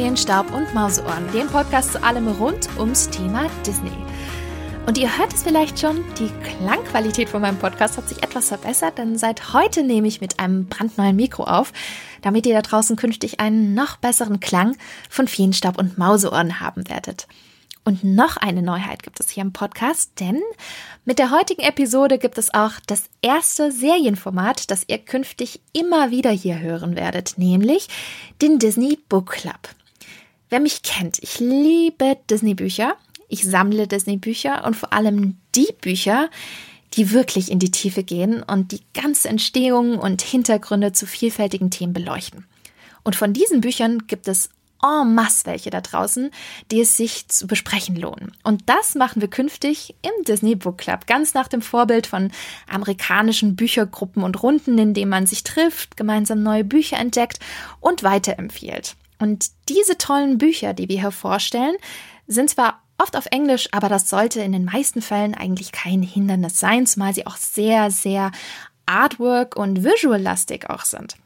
Feenstaub und Mauseohren, dem Podcast zu allem rund ums Thema Disney. Und ihr hört es vielleicht schon, die Klangqualität von meinem Podcast hat sich etwas verbessert, denn seit heute nehme ich mit einem brandneuen Mikro auf, damit ihr da draußen künftig einen noch besseren Klang von Feenstaub und Mauseohren haben werdet. Und noch eine Neuheit gibt es hier im Podcast, denn mit der heutigen Episode gibt es auch das erste Serienformat, das ihr künftig immer wieder hier hören werdet, nämlich den Disney Book Club. Wer mich kennt, ich liebe Disney-Bücher, ich sammle Disney-Bücher und vor allem die Bücher, die wirklich in die Tiefe gehen und die ganze Entstehung und Hintergründe zu vielfältigen Themen beleuchten. Und von diesen Büchern gibt es en masse welche da draußen, die es sich zu besprechen lohnen. Und das machen wir künftig im Disney Book Club, ganz nach dem Vorbild von amerikanischen Büchergruppen und Runden, in denen man sich trifft, gemeinsam neue Bücher entdeckt und weiterempfiehlt. Und diese tollen Bücher, die wir hier vorstellen, sind zwar oft auf Englisch, aber das sollte in den meisten Fällen eigentlich kein Hindernis sein, zumal sie auch sehr, sehr Artwork und Visual-lastig auch sind.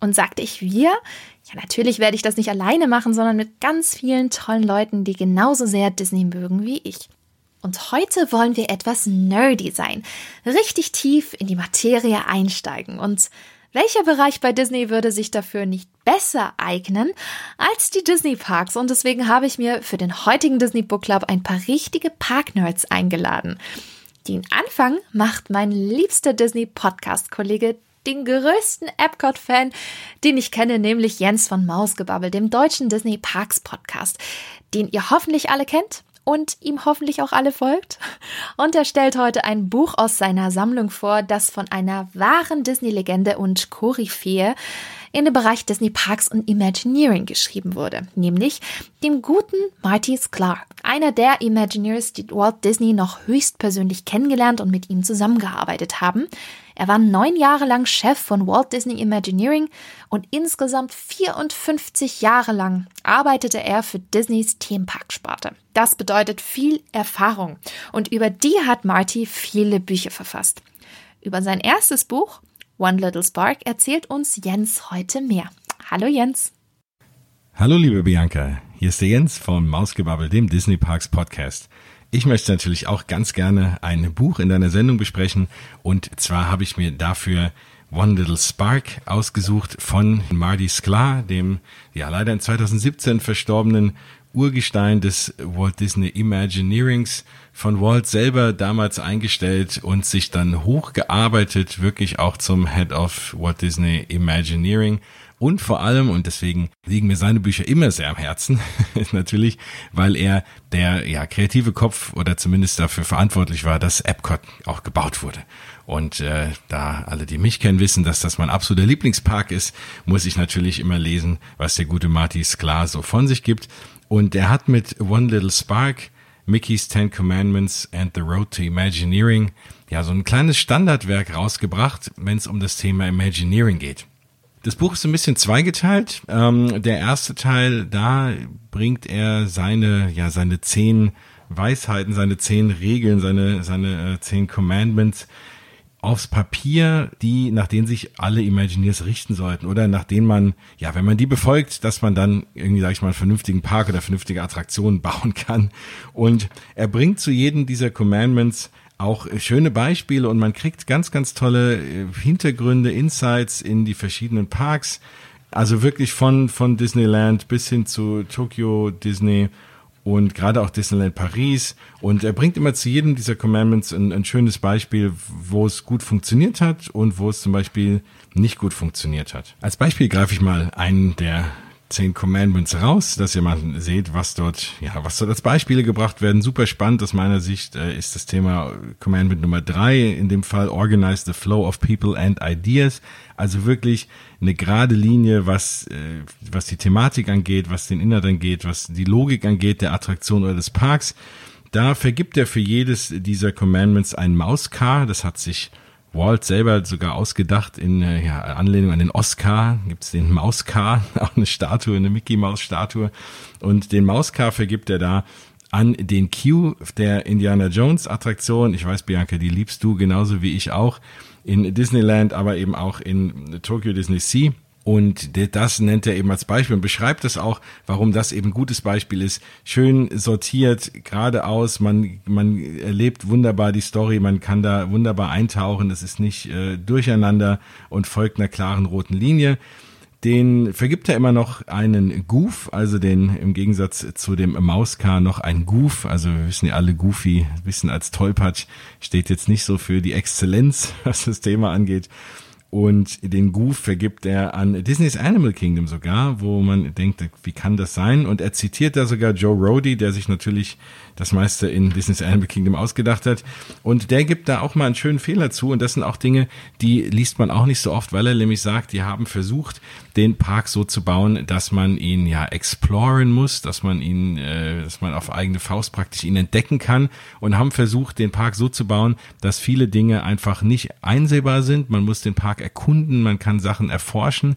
Und sagte ich wir, ja, natürlich werde ich das nicht alleine machen, sondern mit ganz vielen tollen Leuten, die genauso sehr Disney mögen wie ich. Und heute wollen wir etwas nerdy sein, richtig tief in die Materie einsteigen. Und welcher Bereich bei Disney würde sich dafür nicht besser eignen als die Disney Parks? Und deswegen habe ich mir für den heutigen Disney Book Club ein paar richtige Park-Nerds eingeladen. Den Anfang macht mein liebster Disney Podcast-Kollege den größten Epcot-Fan, den ich kenne, nämlich Jens von Mausgebabbel, dem deutschen Disney Parks Podcast, den ihr hoffentlich alle kennt und ihm hoffentlich auch alle folgt. Und er stellt heute ein Buch aus seiner Sammlung vor, das von einer wahren Disney-Legende und Koryphäe in dem Bereich Disney Parks und Imagineering geschrieben wurde, nämlich dem guten Marty Sklar, einer der Imagineers, die Walt Disney noch höchstpersönlich kennengelernt und mit ihm zusammengearbeitet haben. Er war neun Jahre lang Chef von Walt Disney Imagineering und insgesamt 54 Jahre lang arbeitete er für Disneys Themenparksparte. Das bedeutet viel Erfahrung und über die hat Marty viele Bücher verfasst. Über sein erstes Buch One Little Spark erzählt uns Jens heute mehr. Hallo Jens. Hallo liebe Bianca, hier ist der Jens vom Mausgebabbel, dem Disney Parks Podcast. Ich möchte natürlich auch ganz gerne ein Buch in deiner Sendung besprechen und zwar habe ich mir dafür One Little Spark ausgesucht von Marty Sklar, dem ja leider in 2017 verstorbenen Urgestein des Walt Disney Imagineerings von Walt selber damals eingestellt und sich dann hochgearbeitet, wirklich auch zum Head of Walt Disney Imagineering. Und vor allem, und deswegen liegen mir seine Bücher immer sehr am Herzen, natürlich, weil er der ja, kreative Kopf oder zumindest dafür verantwortlich war, dass Epcot auch gebaut wurde. Und äh, da alle, die mich kennen, wissen, dass das mein absoluter Lieblingspark ist, muss ich natürlich immer lesen, was der gute Marty Sklar so von sich gibt. Und er hat mit One Little Spark, Mickey's Ten Commandments and the Road to Imagineering ja so ein kleines Standardwerk rausgebracht, wenn es um das Thema Imagineering geht. Das Buch ist ein bisschen zweigeteilt. Ähm, der erste Teil, da bringt er seine, ja, seine zehn Weisheiten, seine zehn Regeln, seine, seine äh, zehn Commandments aufs Papier, die, nach denen sich alle Imagineers richten sollten oder nach denen man, ja, wenn man die befolgt, dass man dann irgendwie, sag ich mal, einen vernünftigen Park oder vernünftige Attraktionen bauen kann. Und er bringt zu jedem dieser Commandments auch schöne Beispiele und man kriegt ganz, ganz tolle äh, Hintergründe, Insights in die verschiedenen Parks. Also wirklich von, von Disneyland bis hin zu Tokyo Disney und gerade auch Disneyland Paris. Und er bringt immer zu jedem dieser Commandments ein, ein, schönes Beispiel, wo es gut funktioniert hat und wo es zum Beispiel nicht gut funktioniert hat. Als Beispiel greife ich mal einen der zehn Commandments raus, dass ihr mal seht, was dort, ja, was dort als Beispiele gebracht werden. Super spannend aus meiner Sicht äh, ist das Thema Commandment Nummer drei, in dem Fall Organize the Flow of People and Ideas. Also wirklich eine gerade Linie, was, äh, was die Thematik angeht, was den Inhalt angeht, was die Logik angeht der Attraktion oder des Parks. Da vergibt er für jedes dieser Commandments ein Mauscar. Das hat sich Walt selber sogar ausgedacht in äh, ja, Anlehnung an den Oscar. Gibt es den Mauscar, auch eine Statue, eine Mickey Maus Statue. Und den Mauscar vergibt er da an den Q der Indiana Jones Attraktion. Ich weiß, Bianca, die liebst du genauso wie ich auch in Disneyland, aber eben auch in Tokyo Disney Sea. Und das nennt er eben als Beispiel und beschreibt es auch, warum das eben ein gutes Beispiel ist. Schön sortiert, geradeaus, man, man erlebt wunderbar die Story, man kann da wunderbar eintauchen, es ist nicht äh, durcheinander und folgt einer klaren roten Linie. Den vergibt er immer noch einen Goof, also den im Gegensatz zu dem Mauscar noch ein Goof. Also wir wissen ja alle, Goofy, wissen als Tollpatsch, steht jetzt nicht so für die Exzellenz, was das Thema angeht. Und den Goof vergibt er an Disney's Animal Kingdom sogar, wo man denkt, wie kann das sein? Und er zitiert da sogar Joe Rody, der sich natürlich das meiste in Disney's Animal Kingdom ausgedacht hat. Und der gibt da auch mal einen schönen Fehler zu. Und das sind auch Dinge, die liest man auch nicht so oft, weil er nämlich sagt, die haben versucht, den Park so zu bauen, dass man ihn ja exploren muss, dass man ihn, äh, dass man auf eigene Faust praktisch ihn entdecken kann und haben versucht, den Park so zu bauen, dass viele Dinge einfach nicht einsehbar sind. Man muss den Park erkunden, man kann Sachen erforschen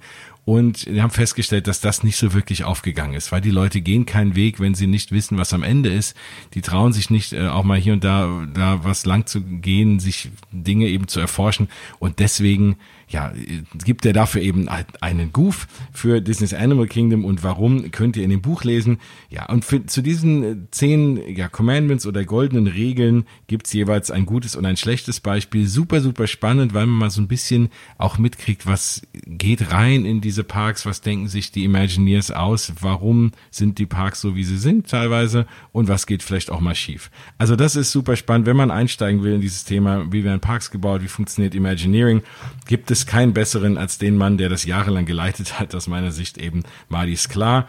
und wir haben festgestellt, dass das nicht so wirklich aufgegangen ist, weil die Leute gehen keinen Weg, wenn sie nicht wissen, was am Ende ist. Die trauen sich nicht, äh, auch mal hier und da, da was lang zu gehen, sich Dinge eben zu erforschen. Und deswegen ja, gibt er dafür eben einen Goof für Disney's Animal Kingdom und warum könnt ihr in dem Buch lesen. Ja, und für, zu diesen äh, zehn ja, Commandments oder goldenen Regeln gibt's jeweils ein gutes und ein schlechtes Beispiel. Super, super spannend, weil man mal so ein bisschen auch mitkriegt, was geht rein in diese Parks, was denken sich die Imagineers aus, warum sind die Parks so, wie sie sind teilweise und was geht vielleicht auch mal schief. Also das ist super spannend, wenn man einsteigen will in dieses Thema, wie werden Parks gebaut, wie funktioniert Imagineering, gibt es keinen besseren als den Mann, der das jahrelang geleitet hat, aus meiner Sicht eben Marty Sklar.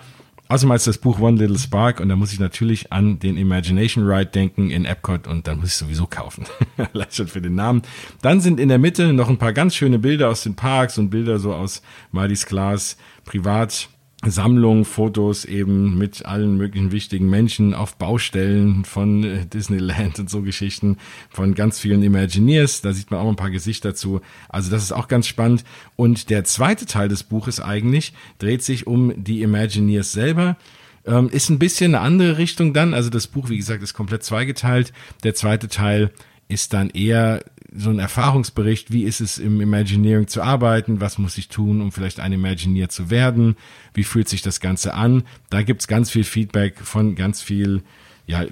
Außerdem als das Buch One Little Spark und da muss ich natürlich an den Imagination Ride denken in Epcot und dann muss ich sowieso kaufen. Vielleicht schon für den Namen. Dann sind in der Mitte noch ein paar ganz schöne Bilder aus den Parks und Bilder so aus Marty Sklars Privat Sammlung, Fotos eben mit allen möglichen wichtigen Menschen auf Baustellen von äh, Disneyland und so Geschichten von ganz vielen Imagineers. Da sieht man auch ein paar Gesichter zu. Also das ist auch ganz spannend. Und der zweite Teil des Buches eigentlich dreht sich um die Imagineers selber. Ähm, ist ein bisschen eine andere Richtung dann. Also das Buch, wie gesagt, ist komplett zweigeteilt. Der zweite Teil ist dann eher so ein Erfahrungsbericht, wie ist es im Imagineering zu arbeiten, was muss ich tun, um vielleicht ein Imagineer zu werden, wie fühlt sich das Ganze an. Da gibt's ganz viel Feedback von ganz viel ja,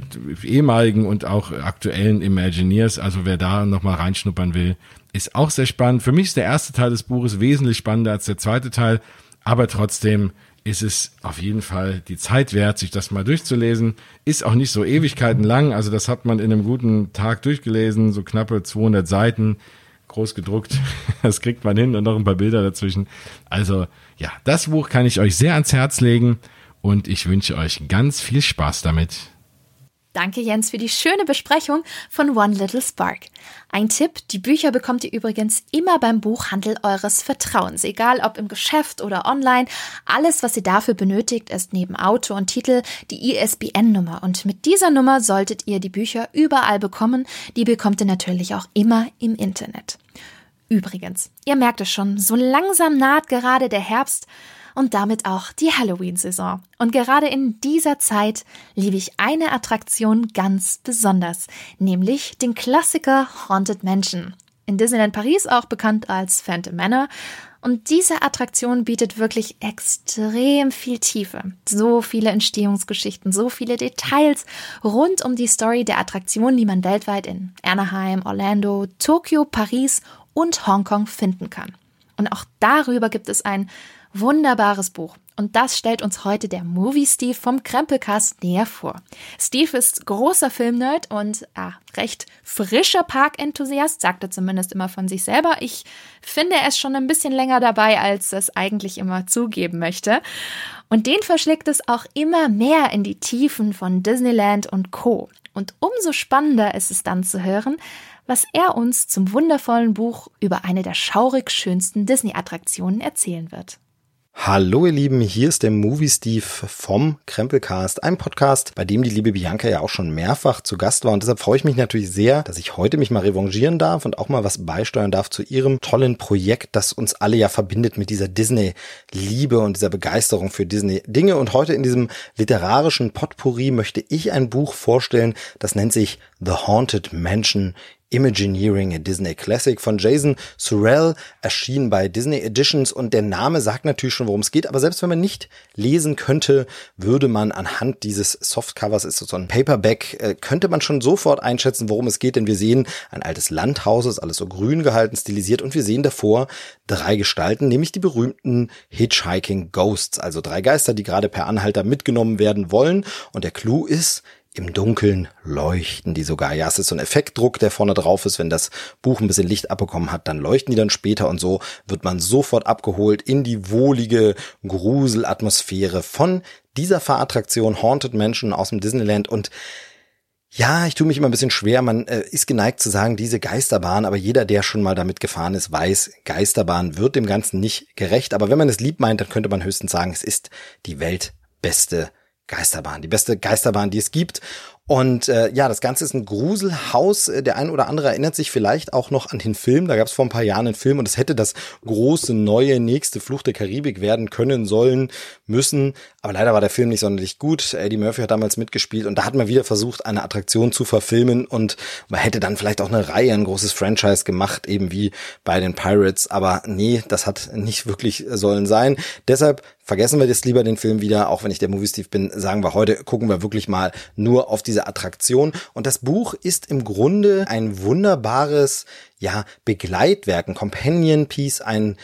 ehemaligen und auch aktuellen Imagineers. Also wer da nochmal reinschnuppern will, ist auch sehr spannend. Für mich ist der erste Teil des Buches wesentlich spannender als der zweite Teil, aber trotzdem ist es auf jeden Fall die Zeit wert, sich das mal durchzulesen. Ist auch nicht so Ewigkeiten lang, also das hat man in einem guten Tag durchgelesen, so knappe 200 Seiten, groß gedruckt. Das kriegt man hin und noch ein paar Bilder dazwischen. Also ja, das Buch kann ich euch sehr ans Herz legen und ich wünsche euch ganz viel Spaß damit. Danke Jens für die schöne Besprechung von One Little Spark. Ein Tipp, die Bücher bekommt ihr übrigens immer beim Buchhandel eures Vertrauens, egal ob im Geschäft oder online. Alles, was ihr dafür benötigt, ist neben Auto und Titel die ISBN-Nummer und mit dieser Nummer solltet ihr die Bücher überall bekommen. Die bekommt ihr natürlich auch immer im Internet. Übrigens, ihr merkt es schon, so langsam naht gerade der Herbst und damit auch die Halloween-Saison. Und gerade in dieser Zeit liebe ich eine Attraktion ganz besonders, nämlich den Klassiker Haunted Mansion. In Disneyland Paris auch bekannt als Phantom Manor. Und diese Attraktion bietet wirklich extrem viel Tiefe. So viele Entstehungsgeschichten, so viele Details rund um die Story der Attraktion, die man weltweit in Anaheim, Orlando, Tokio, Paris und Hongkong finden kann. Und auch darüber gibt es ein Wunderbares Buch. Und das stellt uns heute der Movie Steve vom Krempelcast näher vor. Steve ist großer Filmnerd und ah, recht frischer Parkenthusiast, sagt er zumindest immer von sich selber. Ich finde, er ist schon ein bisschen länger dabei, als es eigentlich immer zugeben möchte. Und den verschlägt es auch immer mehr in die Tiefen von Disneyland und Co. Und umso spannender ist es dann zu hören, was er uns zum wundervollen Buch über eine der schaurig schönsten Disney-Attraktionen erzählen wird. Hallo ihr Lieben, hier ist der Movie Steve vom Krempelcast, ein Podcast, bei dem die liebe Bianca ja auch schon mehrfach zu Gast war. Und deshalb freue ich mich natürlich sehr, dass ich heute mich mal revanchieren darf und auch mal was beisteuern darf zu ihrem tollen Projekt, das uns alle ja verbindet mit dieser Disney-Liebe und dieser Begeisterung für Disney-Dinge. Und heute in diesem literarischen Potpourri möchte ich ein Buch vorstellen, das nennt sich The Haunted Mansion Imagineering, a Disney Classic von Jason Sorrell, erschien bei Disney Editions. Und der Name sagt natürlich schon, worum es geht, aber selbst wenn man nicht lesen könnte, würde man anhand dieses Softcovers, ist so ein Paperback, äh, könnte man schon sofort einschätzen, worum es geht, denn wir sehen ein altes Landhaus, ist alles so grün gehalten, stilisiert. Und wir sehen davor drei Gestalten, nämlich die berühmten Hitchhiking Ghosts, also drei Geister, die gerade per Anhalter mitgenommen werden wollen. Und der Clou ist, im Dunkeln leuchten die sogar. Ja, es ist so ein Effektdruck, der vorne drauf ist. Wenn das Buch ein bisschen Licht abbekommen hat, dann leuchten die dann später und so wird man sofort abgeholt in die wohlige Gruselatmosphäre von dieser Fahrattraktion Haunted Mansion aus dem Disneyland und ja, ich tue mich immer ein bisschen schwer. Man äh, ist geneigt zu sagen, diese Geisterbahn, aber jeder, der schon mal damit gefahren ist, weiß, Geisterbahn wird dem Ganzen nicht gerecht. Aber wenn man es lieb meint, dann könnte man höchstens sagen, es ist die weltbeste Geisterbahn, die beste Geisterbahn, die es gibt. Und äh, ja, das Ganze ist ein Gruselhaus. Äh, der ein oder andere erinnert sich vielleicht auch noch an den Film. Da gab es vor ein paar Jahren einen Film und es hätte das große, neue, nächste Fluch der Karibik werden können, sollen, müssen. Aber leider war der Film nicht sonderlich gut. Eddie Murphy hat damals mitgespielt und da hat man wieder versucht, eine Attraktion zu verfilmen und man hätte dann vielleicht auch eine Reihe, ein großes Franchise gemacht, eben wie bei den Pirates. Aber nee, das hat nicht wirklich sollen sein. Deshalb vergessen wir jetzt lieber den Film wieder, auch wenn ich der Movie Steve bin, sagen wir heute, gucken wir wirklich mal nur auf diese diese Attraktion. Und das Buch ist im Grunde ein wunderbares, ja, Begleitwerk, ein Companion Piece, ein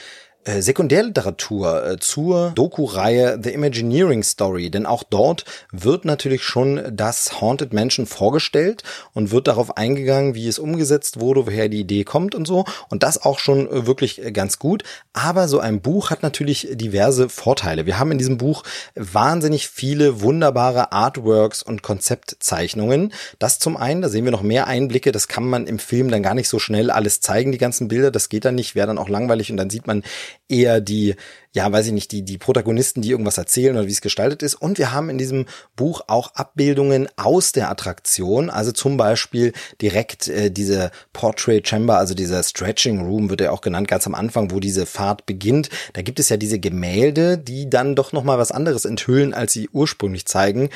äh, Sekundärliteratur äh, zur Doku-Reihe The Imagineering Story, denn auch dort wird natürlich schon das Haunted Mansion vorgestellt und wird darauf eingegangen, wie es umgesetzt wurde, woher die Idee kommt und so. Und das auch schon äh, wirklich ganz gut, aber so ein Buch hat natürlich diverse Vorteile. Wir haben in diesem Buch wahnsinnig viele wunderbare Artworks und Konzeptzeichnungen. Das zum einen, da sehen wir noch mehr Einblicke, das kann man im Film dann gar nicht so schnell alles zeigen, die ganzen Bilder, das geht dann nicht, wäre dann auch langweilig. Und dann sieht man eher die, ja, weiß ich nicht, die, die Protagonisten, die irgendwas erzählen oder wie es gestaltet ist. Und wir haben in diesem Buch auch Abbildungen aus der Attraktion, also zum Beispiel direkt äh, diese Portrait Chamber, also dieser Stretching Room wird ja auch genannt, ganz am Anfang, wo diese Fahrt beginnt. Da gibt es ja diese Gemälde, die dann doch nochmal was anderes enthüllen, als sie ursprünglich zeigen.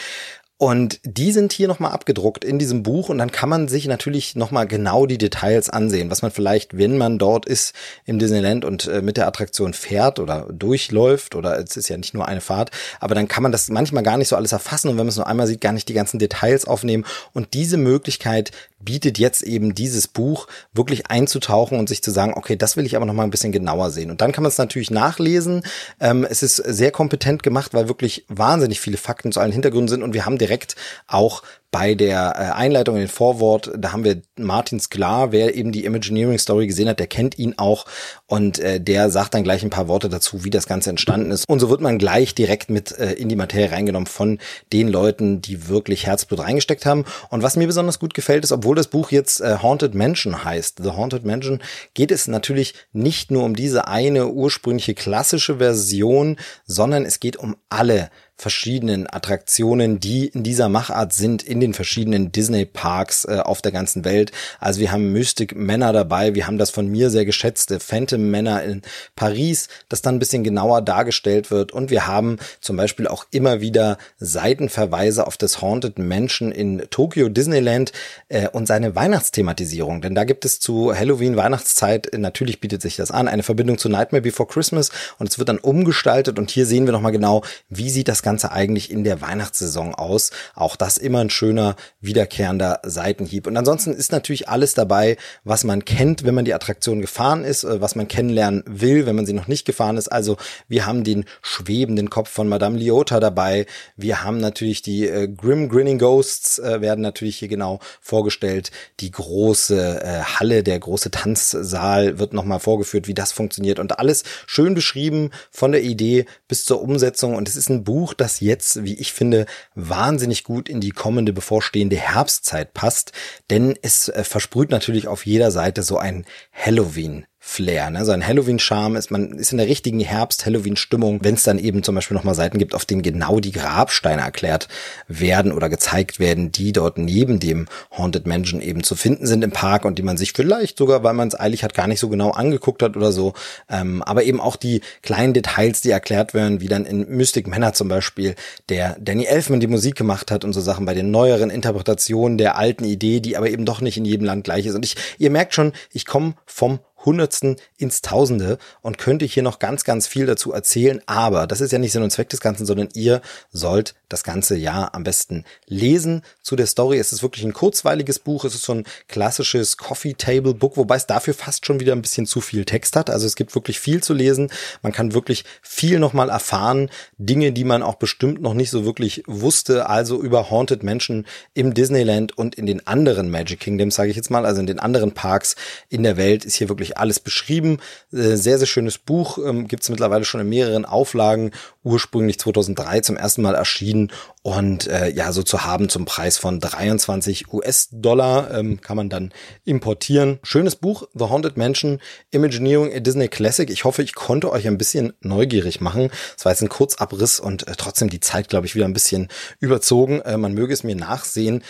Und die sind hier nochmal abgedruckt in diesem Buch und dann kann man sich natürlich nochmal genau die Details ansehen, was man vielleicht, wenn man dort ist im Disneyland und äh, mit der Attraktion fährt oder durchläuft oder es ist ja nicht nur eine Fahrt, aber dann kann man das manchmal gar nicht so alles erfassen und wenn man es nur einmal sieht, gar nicht die ganzen Details aufnehmen. Und diese Möglichkeit bietet jetzt eben dieses Buch wirklich einzutauchen und sich zu sagen, okay, das will ich aber noch mal ein bisschen genauer sehen. Und dann kann man es natürlich nachlesen. Ähm, es ist sehr kompetent gemacht, weil wirklich wahnsinnig viele Fakten zu allen Hintergründen sind und wir haben direkt auch bei der äh, Einleitung in den Vorwort, da haben wir Martin Sklar, wer eben die Imagineering Story gesehen hat, der kennt ihn auch und äh, der sagt dann gleich ein paar Worte dazu, wie das Ganze entstanden ist. Und so wird man gleich direkt mit äh, in die Materie reingenommen von den Leuten, die wirklich Herzblut reingesteckt haben. Und was mir besonders gut gefällt, ist, obwohl das Buch jetzt äh, Haunted Mansion heißt, The Haunted Mansion, geht es natürlich nicht nur um diese eine ursprüngliche klassische Version, sondern es geht um alle verschiedenen Attraktionen, die in dieser Machart sind, in den verschiedenen Disney-Parks äh, auf der ganzen Welt. Also wir haben Mystic Männer dabei, wir haben das von mir sehr geschätzte Phantom Männer in Paris, das dann ein bisschen genauer dargestellt wird. Und wir haben zum Beispiel auch immer wieder Seitenverweise auf das Haunted Mansion in Tokyo Disneyland äh, und seine Weihnachtsthematisierung. Denn da gibt es zu Halloween, Weihnachtszeit, äh, natürlich bietet sich das an, eine Verbindung zu Nightmare Before Christmas und es wird dann umgestaltet und hier sehen wir nochmal genau, wie sieht das Ganze eigentlich in der Weihnachtssaison aus. Auch das immer ein schöner, wiederkehrender Seitenhieb. Und ansonsten ist natürlich alles dabei, was man kennt, wenn man die Attraktion gefahren ist, äh, was man kennenlernen will, wenn man sie noch nicht gefahren ist. Also wir haben den schwebenden Kopf von Madame Liota dabei. Wir haben natürlich die äh, Grim Grinning Ghosts äh, werden natürlich hier genau vorgestellt. Die große äh, Halle, der große Tanzsaal wird nochmal vorgeführt, wie das funktioniert und alles schön beschrieben von der Idee bis zur Umsetzung. Und es ist ein Buch, das jetzt, wie ich finde, wahnsinnig gut in die kommende bevorstehende Herbstzeit passt, denn es äh, versprüht natürlich auf jeder Seite so ein Halloween Flair, ne? so ein Halloween-Charme ist, man ist in der richtigen Herbst-Halloween-Stimmung, wenn es dann eben zum Beispiel nochmal Seiten gibt, auf denen genau die Grabsteine erklärt werden oder gezeigt werden, die dort neben dem Haunted Mansion eben zu finden sind im Park und die man sich vielleicht sogar, weil man es eilig hat, gar nicht so genau angeguckt hat oder so. Ähm, aber eben auch die kleinen Details, die erklärt werden, wie dann in Mystic Manor zum Beispiel, der Danny Elfman die Musik gemacht hat und so Sachen bei den neueren Interpretationen der alten Idee, die aber eben doch nicht in jedem Land gleich ist. Und ich, ihr merkt schon, ich komme vom Hundertsten ins Tausende und könnte hier noch ganz, ganz viel dazu erzählen. Aber das ist ja nicht Sinn und Zweck des Ganzen, sondern ihr sollt das ganze Jahr am besten lesen. Zu der Story es ist wirklich ein kurzweiliges Buch. Es ist so ein klassisches Coffee Table Book, wobei es dafür fast schon wieder ein bisschen zu viel Text hat. Also es gibt wirklich viel zu lesen. Man kann wirklich viel nochmal erfahren. Dinge, die man auch bestimmt noch nicht so wirklich wusste. Also über Haunted Menschen im Disneyland und in den anderen Magic Kingdoms, sage ich jetzt mal, also in den anderen Parks in der Welt ist hier wirklich alles beschrieben. Äh, sehr, sehr schönes Buch. Ähm, Gibt es mittlerweile schon in mehreren Auflagen. Ursprünglich 2003 zum ersten Mal erschienen und äh, ja, so zu haben zum Preis von 23 US-Dollar ähm, kann man dann importieren. Schönes Buch, The Haunted Mansion, Imagineering a Disney Classic. Ich hoffe, ich konnte euch ein bisschen neugierig machen. Es war jetzt ein Kurzabriss und äh, trotzdem die Zeit, glaube ich, wieder ein bisschen überzogen. Äh, man möge es mir nachsehen.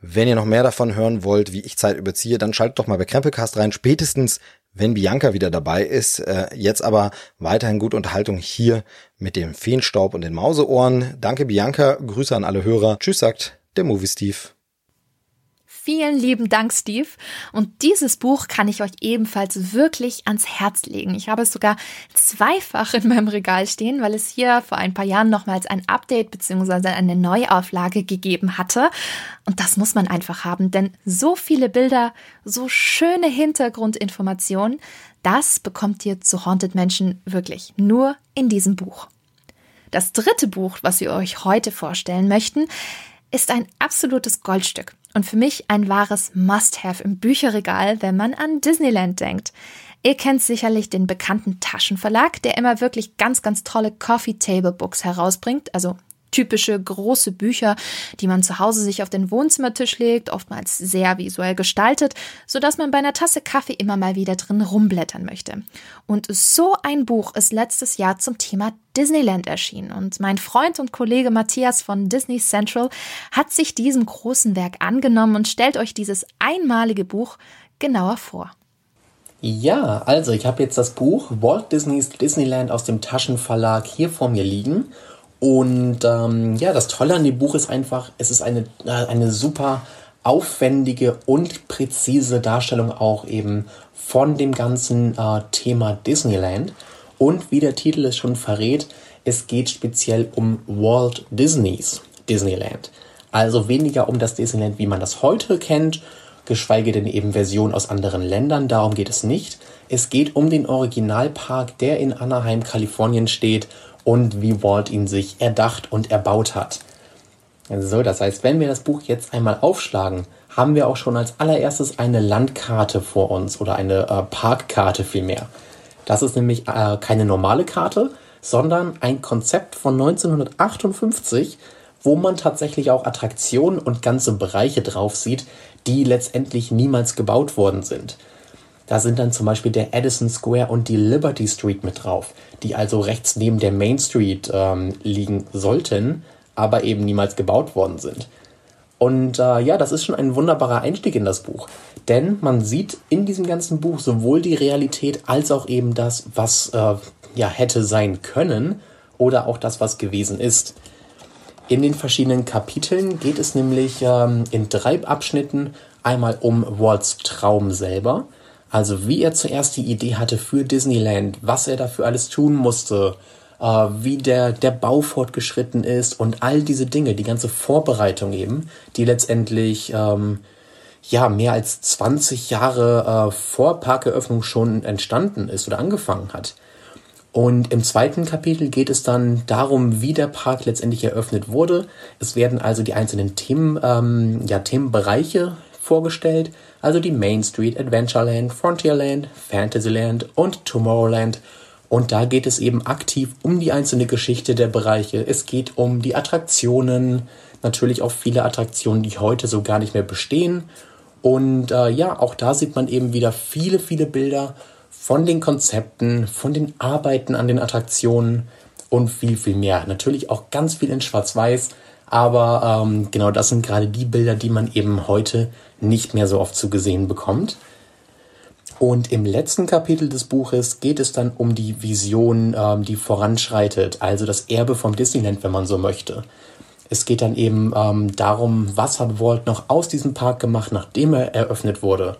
Wenn ihr noch mehr davon hören wollt, wie ich Zeit überziehe, dann schaltet doch mal bei Krempelcast rein. Spätestens, wenn Bianca wieder dabei ist. Äh, jetzt aber weiterhin gute Unterhaltung hier mit dem Feenstaub und den Mauseohren. Danke Bianca, Grüße an alle Hörer. Tschüss sagt der Movie Steve. Vielen lieben Dank, Steve. Und dieses Buch kann ich euch ebenfalls wirklich ans Herz legen. Ich habe es sogar zweifach in meinem Regal stehen, weil es hier vor ein paar Jahren nochmals ein Update bzw. eine Neuauflage gegeben hatte. Und das muss man einfach haben, denn so viele Bilder, so schöne Hintergrundinformationen, das bekommt ihr zu Haunted Menschen wirklich nur in diesem Buch. Das dritte Buch, was wir euch heute vorstellen möchten, ist ein absolutes Goldstück und für mich ein wahres Must-Have im Bücherregal, wenn man an Disneyland denkt. Ihr kennt sicherlich den bekannten Taschenverlag, der immer wirklich ganz, ganz tolle Coffee Table Books herausbringt, also typische große Bücher, die man zu Hause sich auf den Wohnzimmertisch legt, oftmals sehr visuell gestaltet, so dass man bei einer Tasse Kaffee immer mal wieder drin rumblättern möchte. Und so ein Buch ist letztes Jahr zum Thema Disneyland erschienen und mein Freund und Kollege Matthias von Disney Central hat sich diesem großen Werk angenommen und stellt euch dieses einmalige Buch genauer vor. Ja, also ich habe jetzt das Buch Walt Disneys Disneyland aus dem Taschenverlag hier vor mir liegen und ähm, ja, das Tolle an dem Buch ist einfach, es ist eine, eine super aufwendige und präzise Darstellung auch eben von dem ganzen äh, Thema Disneyland. Und wie der Titel es schon verrät, es geht speziell um Walt Disneys Disneyland. Also weniger um das Disneyland, wie man das heute kennt, geschweige denn eben Versionen aus anderen Ländern, darum geht es nicht. Es geht um den Originalpark, der in Anaheim, Kalifornien steht und wie Walt ihn sich erdacht und erbaut hat. So, das heißt, wenn wir das Buch jetzt einmal aufschlagen, haben wir auch schon als allererstes eine Landkarte vor uns oder eine äh, Parkkarte vielmehr. Das ist nämlich äh, keine normale Karte, sondern ein Konzept von 1958, wo man tatsächlich auch Attraktionen und ganze Bereiche drauf sieht, die letztendlich niemals gebaut worden sind. Da sind dann zum Beispiel der Addison Square und die Liberty Street mit drauf, die also rechts neben der Main Street ähm, liegen sollten, aber eben niemals gebaut worden sind. Und äh, ja, das ist schon ein wunderbarer Einstieg in das Buch. Denn man sieht in diesem ganzen Buch sowohl die Realität als auch eben das, was äh, ja hätte sein können oder auch das, was gewesen ist. In den verschiedenen Kapiteln geht es nämlich ähm, in drei Abschnitten einmal um Walts Traum selber, also wie er zuerst die Idee hatte für Disneyland, was er dafür alles tun musste, äh, wie der, der Bau fortgeschritten ist und all diese Dinge, die ganze Vorbereitung eben, die letztendlich ähm, ja mehr als 20 Jahre äh, vor Parkeröffnung schon entstanden ist oder angefangen hat. Und im zweiten Kapitel geht es dann darum, wie der Park letztendlich eröffnet wurde. Es werden also die einzelnen Themen, ähm, ja, Themenbereiche vorgestellt, also die Main Street, Adventureland, Frontierland, Fantasyland und Tomorrowland. Und da geht es eben aktiv um die einzelne Geschichte der Bereiche. Es geht um die Attraktionen, natürlich auch viele Attraktionen, die heute so gar nicht mehr bestehen. Und äh, ja, auch da sieht man eben wieder viele, viele Bilder von den Konzepten, von den Arbeiten an den Attraktionen und viel, viel mehr. Natürlich auch ganz viel in Schwarz-Weiß, aber ähm, genau das sind gerade die Bilder, die man eben heute nicht mehr so oft zu gesehen bekommt. Und im letzten Kapitel des Buches geht es dann um die Vision, ähm, die voranschreitet, also das Erbe vom Disneyland, wenn man so möchte. Es geht dann eben ähm, darum, was hat Walt noch aus diesem Park gemacht, nachdem er eröffnet wurde.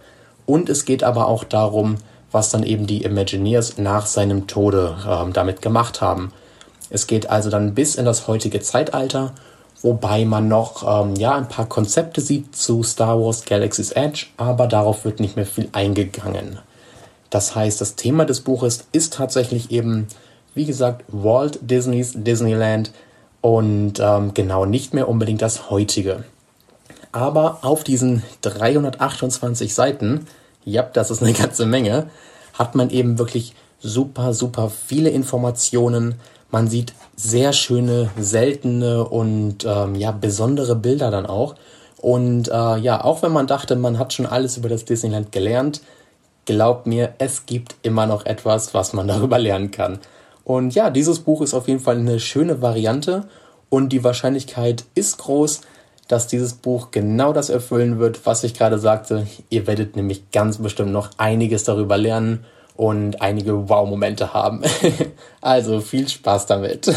Und es geht aber auch darum, was dann eben die Imagineers nach seinem Tode ähm, damit gemacht haben. Es geht also dann bis in das heutige Zeitalter, wobei man noch ähm, ja ein paar Konzepte sieht zu Star Wars Galaxy's Edge, aber darauf wird nicht mehr viel eingegangen. Das heißt, das Thema des Buches ist tatsächlich eben, wie gesagt, Walt Disneys Disneyland und ähm, genau nicht mehr unbedingt das heutige. Aber auf diesen 328 Seiten, ja, das ist eine ganze Menge, hat man eben wirklich super, super viele Informationen, man sieht sehr schöne, seltene und ähm, ja, besondere Bilder dann auch. Und äh, ja, auch wenn man dachte, man hat schon alles über das Disneyland gelernt, glaubt mir, es gibt immer noch etwas, was man darüber lernen kann. Und ja, dieses Buch ist auf jeden Fall eine schöne Variante und die Wahrscheinlichkeit ist groß, dass dieses Buch genau das erfüllen wird, was ich gerade sagte. Ihr werdet nämlich ganz bestimmt noch einiges darüber lernen und einige Wow-Momente haben. also viel Spaß damit.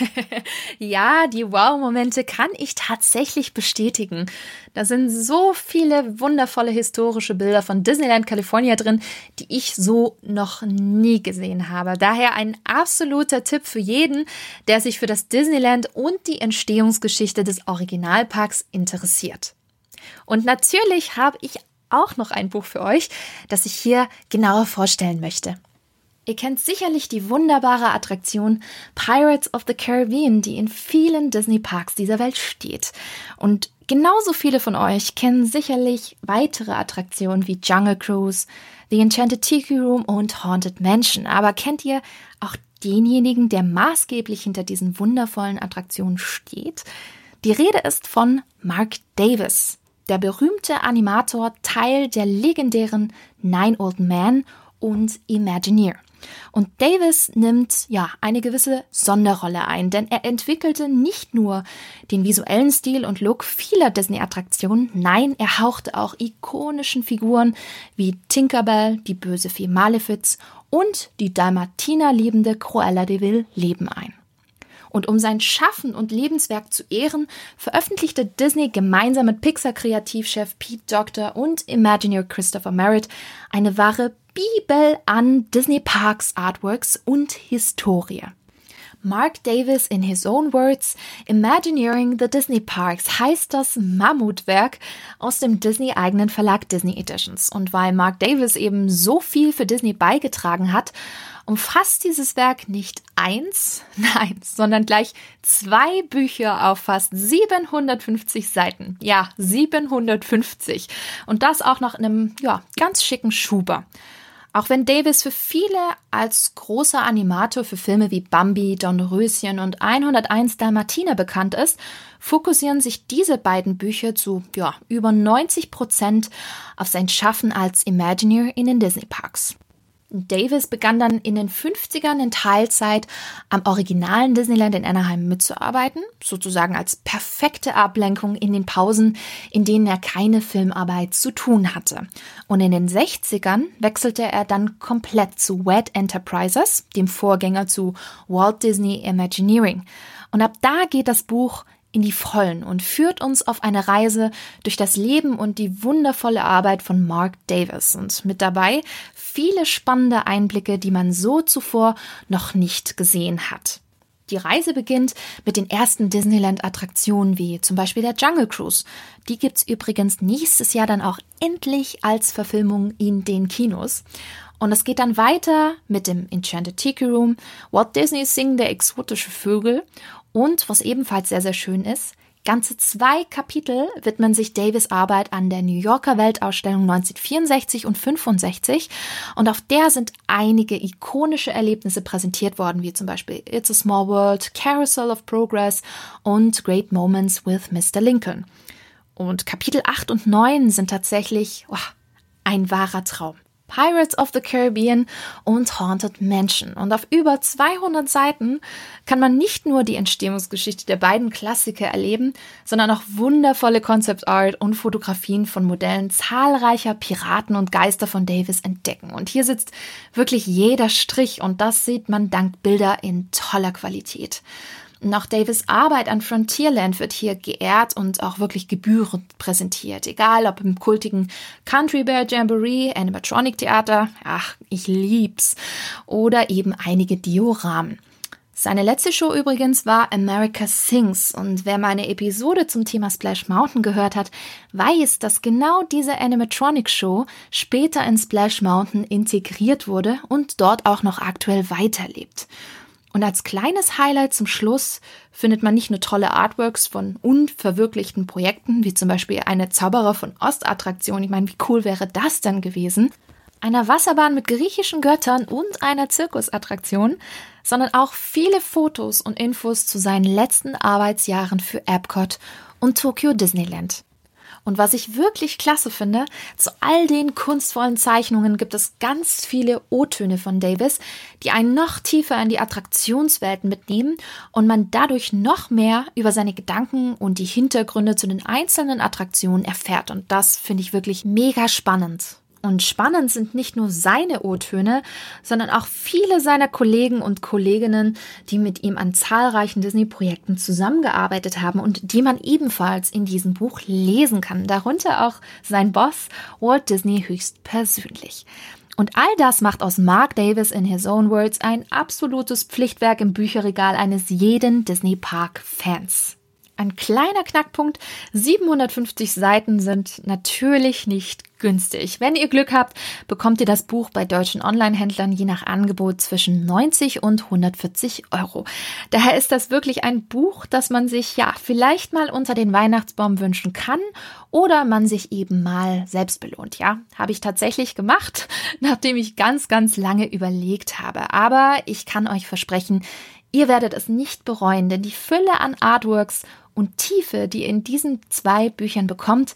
ja, die Wow-Momente kann ich tatsächlich bestätigen. Da sind so viele wundervolle historische Bilder von Disneyland California drin, die ich so noch nie gesehen habe. Daher ein absoluter Tipp für jeden, der sich für das Disneyland und die Entstehungsgeschichte des Originalparks interessiert. Und natürlich habe ich auch noch ein Buch für euch, das ich hier genauer vorstellen möchte. Ihr kennt sicherlich die wunderbare Attraktion Pirates of the Caribbean, die in vielen Disney-Parks dieser Welt steht. Und genauso viele von euch kennen sicherlich weitere Attraktionen wie Jungle Cruise, The Enchanted Tiki Room und Haunted Mansion. Aber kennt ihr auch denjenigen, der maßgeblich hinter diesen wundervollen Attraktionen steht? Die Rede ist von Mark Davis der berühmte Animator Teil der legendären Nine Old Men und Imagineer. Und Davis nimmt ja eine gewisse Sonderrolle ein, denn er entwickelte nicht nur den visuellen Stil und Look vieler Disney-Attraktionen, nein, er hauchte auch ikonischen Figuren wie Tinkerbell, die böse Fee Malefiz und die Dalmatiner liebende Cruella de Vil Leben ein. Und um sein Schaffen und Lebenswerk zu ehren, veröffentlichte Disney gemeinsam mit Pixar-Kreativchef Pete Doctor und Imagineer Christopher Merritt eine wahre Bibel an Disney Parks, Artworks und Historie. Mark Davis in his own words, Imagineering the Disney Parks heißt das Mammutwerk aus dem Disney-eigenen Verlag Disney Editions. Und weil Mark Davis eben so viel für Disney beigetragen hat, umfasst dieses Werk nicht eins, nein, sondern gleich zwei Bücher auf fast 750 Seiten. Ja, 750. Und das auch noch in einem, ja, ganz schicken Schuber. Auch wenn Davis für viele als großer Animator für Filme wie Bambi, Dornröschen und 101 Dalmatiner bekannt ist, fokussieren sich diese beiden Bücher zu ja, über 90 Prozent auf sein Schaffen als Imagineer in den Disney Parks. Davis begann dann in den 50ern in Teilzeit am originalen Disneyland in Anaheim mitzuarbeiten, sozusagen als perfekte Ablenkung in den Pausen, in denen er keine Filmarbeit zu tun hatte. Und in den 60ern wechselte er dann komplett zu WED Enterprises, dem Vorgänger zu Walt Disney Imagineering. Und ab da geht das Buch in die Vollen und führt uns auf eine Reise durch das Leben und die wundervolle Arbeit von Mark Davis und mit dabei viele spannende Einblicke, die man so zuvor noch nicht gesehen hat. Die Reise beginnt mit den ersten Disneyland-Attraktionen wie zum Beispiel der Jungle Cruise. Die gibt's übrigens nächstes Jahr dann auch endlich als Verfilmung in den Kinos. Und es geht dann weiter mit dem Enchanted Tiki Room, Walt Disney singende exotische Vögel und was ebenfalls sehr, sehr schön ist, ganze zwei Kapitel widmen sich Davis Arbeit an der New Yorker Weltausstellung 1964 und 65 und auf der sind einige ikonische Erlebnisse präsentiert worden, wie zum Beispiel It's a Small World, Carousel of Progress und Great Moments with Mr. Lincoln. Und Kapitel 8 und 9 sind tatsächlich oh, ein wahrer Traum. Pirates of the Caribbean und Haunted Mansion. Und auf über 200 Seiten kann man nicht nur die Entstehungsgeschichte der beiden Klassiker erleben, sondern auch wundervolle Concept Art und Fotografien von Modellen zahlreicher Piraten und Geister von Davis entdecken. Und hier sitzt wirklich jeder Strich und das sieht man dank Bilder in toller Qualität. Noch Davis Arbeit an Frontierland wird hier geehrt und auch wirklich gebührend präsentiert. Egal ob im kultigen Country Bear Jamboree, Animatronic Theater, ach, ich lieb's, oder eben einige Dioramen. Seine letzte Show übrigens war America Sings und wer meine Episode zum Thema Splash Mountain gehört hat, weiß, dass genau diese Animatronic Show später in Splash Mountain integriert wurde und dort auch noch aktuell weiterlebt. Und als kleines Highlight zum Schluss findet man nicht nur tolle Artworks von unverwirklichten Projekten, wie zum Beispiel eine Zauberer von Ost-Attraktion. Ich meine, wie cool wäre das denn gewesen? Einer Wasserbahn mit griechischen Göttern und einer Zirkusattraktion, sondern auch viele Fotos und Infos zu seinen letzten Arbeitsjahren für Epcot und Tokyo Disneyland. Und was ich wirklich klasse finde, zu all den kunstvollen Zeichnungen gibt es ganz viele O-Töne von Davis, die einen noch tiefer in die Attraktionswelten mitnehmen und man dadurch noch mehr über seine Gedanken und die Hintergründe zu den einzelnen Attraktionen erfährt. Und das finde ich wirklich mega spannend. Und spannend sind nicht nur seine O-Töne, sondern auch viele seiner Kollegen und Kolleginnen, die mit ihm an zahlreichen Disney-Projekten zusammengearbeitet haben und die man ebenfalls in diesem Buch lesen kann. Darunter auch sein Boss Walt Disney höchstpersönlich. Und all das macht aus Mark Davis in His Own Words ein absolutes Pflichtwerk im Bücherregal eines jeden Disney Park Fans. Ein kleiner Knackpunkt. 750 Seiten sind natürlich nicht günstig. Wenn ihr Glück habt, bekommt ihr das Buch bei deutschen Online-Händlern je nach Angebot zwischen 90 und 140 Euro. Daher ist das wirklich ein Buch, das man sich ja vielleicht mal unter den Weihnachtsbaum wünschen kann oder man sich eben mal selbst belohnt. Ja, habe ich tatsächlich gemacht, nachdem ich ganz, ganz lange überlegt habe. Aber ich kann euch versprechen, Ihr werdet es nicht bereuen, denn die Fülle an Artworks und Tiefe, die ihr in diesen zwei Büchern bekommt,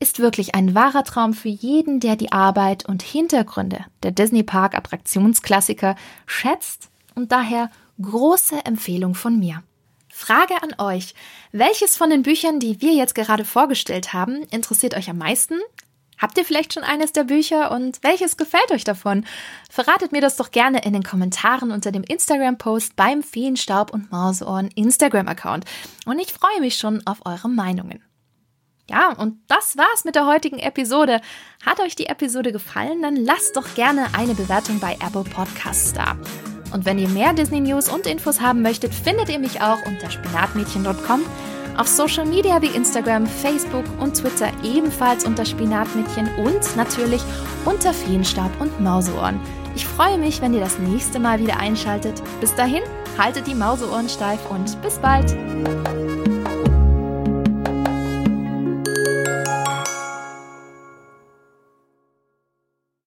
ist wirklich ein wahrer Traum für jeden, der die Arbeit und Hintergründe der Disney Park Attraktionsklassiker schätzt und daher große Empfehlung von mir. Frage an euch. Welches von den Büchern, die wir jetzt gerade vorgestellt haben, interessiert euch am meisten? Habt ihr vielleicht schon eines der Bücher und welches gefällt euch davon? Verratet mir das doch gerne in den Kommentaren unter dem Instagram-Post beim Feenstaub und Mauseohren Instagram-Account. Und ich freue mich schon auf eure Meinungen. Ja, und das war's mit der heutigen Episode. Hat euch die Episode gefallen, dann lasst doch gerne eine Bewertung bei Apple Podcasts da. Und wenn ihr mehr Disney News und Infos haben möchtet, findet ihr mich auch unter spinatmädchen.com auf Social Media wie Instagram, Facebook und Twitter ebenfalls unter Spinatmädchen und natürlich unter Feenstab und Mauseohren. Ich freue mich, wenn ihr das nächste Mal wieder einschaltet. Bis dahin, haltet die Mauseohren steif und bis bald!